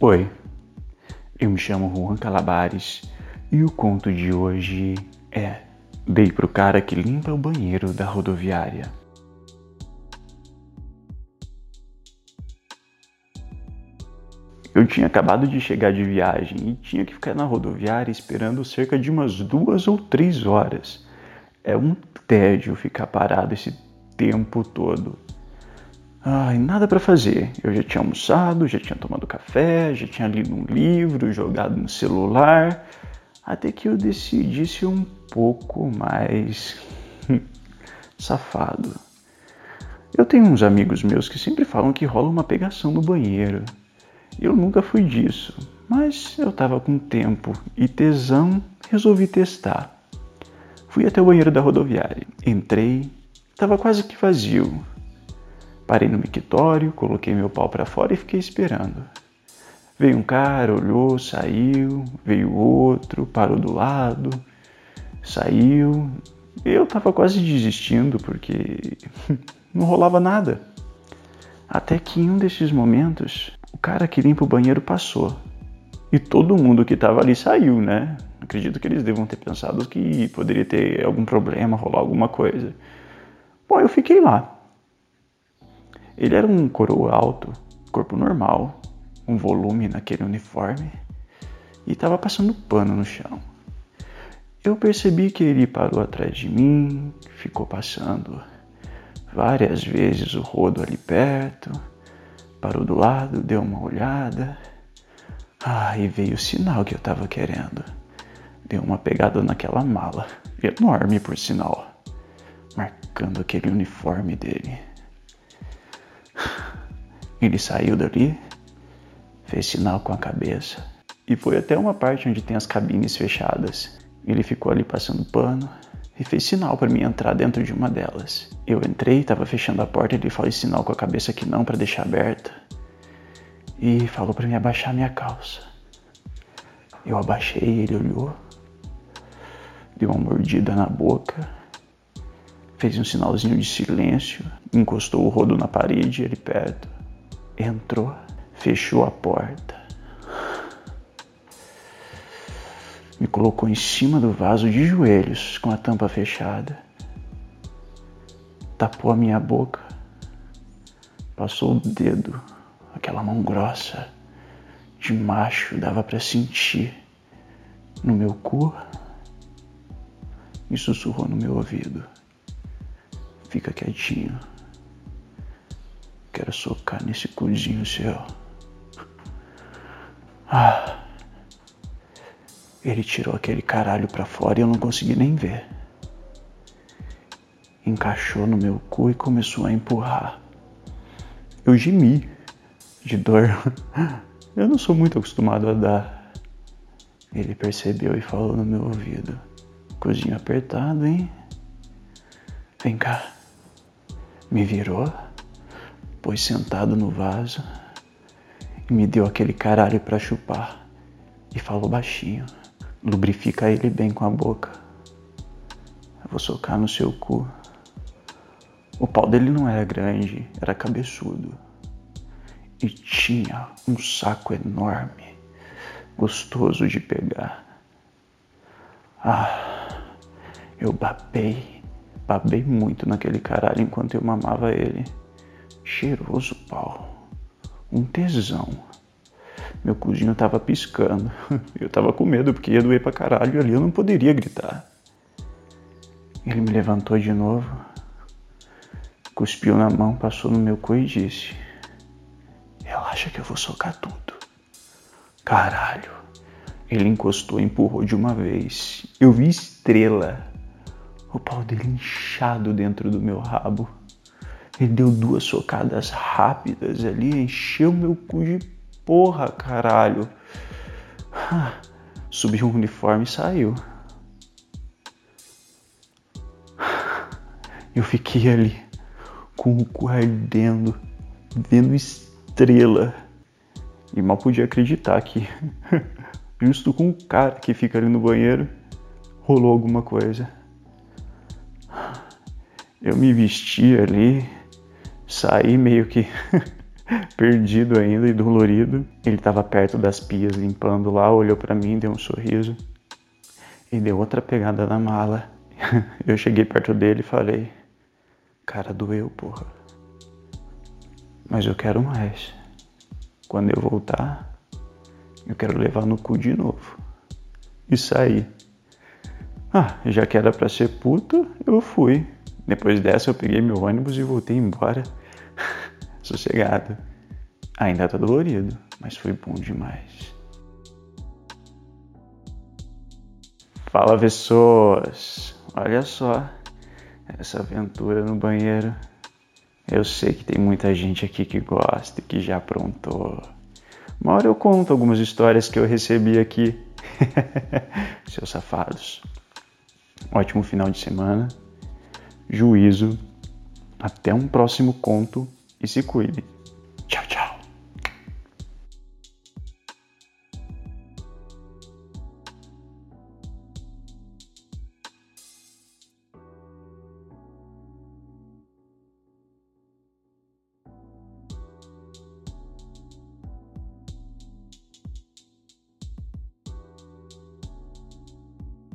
Oi, eu me chamo Juan Calabares e o conto de hoje é Dei pro cara que limpa o banheiro da rodoviária. Eu tinha acabado de chegar de viagem e tinha que ficar na rodoviária esperando cerca de umas duas ou três horas. É um tédio ficar parado esse tempo todo. Ai, nada para fazer. Eu já tinha almoçado, já tinha tomado café, já tinha lido um livro, jogado no celular, até que eu decidi ser um pouco mais safado. Eu tenho uns amigos meus que sempre falam que rola uma pegação no banheiro. Eu nunca fui disso, mas eu tava com tempo e tesão, resolvi testar. Fui até o banheiro da rodoviária. Entrei, tava quase que vazio. Parei no mictório, coloquei meu pau para fora e fiquei esperando. Veio um cara, olhou, saiu, veio outro, parou do lado, saiu. Eu tava quase desistindo porque não rolava nada. Até que em um desses momentos, o cara que limpa o banheiro passou. E todo mundo que tava ali saiu, né? Acredito que eles devam ter pensado que poderia ter algum problema, rolar alguma coisa. Bom, eu fiquei lá, ele era um coroa alto, corpo normal, um volume naquele uniforme e estava passando pano no chão. Eu percebi que ele parou atrás de mim, ficou passando várias vezes o rodo ali perto, parou do lado, deu uma olhada. Ah, e veio o sinal que eu estava querendo. Deu uma pegada naquela mala, enorme por sinal, marcando aquele uniforme dele. Ele saiu dali, fez sinal com a cabeça e foi até uma parte onde tem as cabines fechadas. Ele ficou ali passando pano e fez sinal para mim entrar dentro de uma delas. Eu entrei, estava fechando a porta, ele fez sinal com a cabeça que não para deixar aberta e falou para mim abaixar minha calça. Eu abaixei, ele olhou, deu uma mordida na boca, fez um sinalzinho de silêncio, encostou o rodo na parede, ele perto entrou, fechou a porta, me colocou em cima do vaso de joelhos com a tampa fechada, tapou a minha boca, passou o dedo, aquela mão grossa de macho dava para sentir no meu cu e sussurrou no meu ouvido: Fica quietinho. Quero socar nesse cuzinho seu. Ah. Ele tirou aquele caralho pra fora e eu não consegui nem ver. Encaixou no meu cu e começou a empurrar. Eu gemi de dor. Eu não sou muito acostumado a dar. Ele percebeu e falou no meu ouvido: Cozinho apertado, hein? Vem cá. Me virou pôs sentado no vaso e me deu aquele caralho para chupar e falou baixinho: lubrifica ele bem com a boca. Eu vou socar no seu cu. O pau dele não era grande, era cabeçudo. E tinha um saco enorme, gostoso de pegar. Ah, eu babei, babei muito naquele caralho enquanto eu mamava ele. Cheiroso pau. Um tesão. Meu cozinho tava piscando. Eu tava com medo porque ia doer pra caralho e ali eu não poderia gritar. Ele me levantou de novo, cuspiu na mão, passou no meu cu e disse: Relaxa que eu vou socar tudo. Caralho. Ele encostou e empurrou de uma vez. Eu vi estrela. O pau dele inchado dentro do meu rabo. Ele deu duas socadas rápidas ali, encheu meu cu de porra, caralho. Subiu o uniforme e saiu. Eu fiquei ali com o cu ardendo, vendo estrela. E mal podia acreditar que, justo com o cara que fica ali no banheiro, rolou alguma coisa. Eu me vesti ali, saí meio que perdido ainda e dolorido. Ele estava perto das pias limpando lá, olhou para mim, deu um sorriso e deu outra pegada na mala. Eu cheguei perto dele e falei: Cara, doeu, porra. Mas eu quero mais. Quando eu voltar, eu quero levar no cu de novo. E sair. Ah, já que era pra ser puto, eu fui. Depois dessa, eu peguei meu ônibus e voltei embora. Sossegado. Ainda tá dolorido, mas foi bom demais. Fala, pessoas! Olha só essa aventura no banheiro. Eu sei que tem muita gente aqui que gosta e que já aprontou. Uma hora eu conto algumas histórias que eu recebi aqui. Seus safados. Ótimo final de semana. Juízo. Até um próximo conto e se cuide.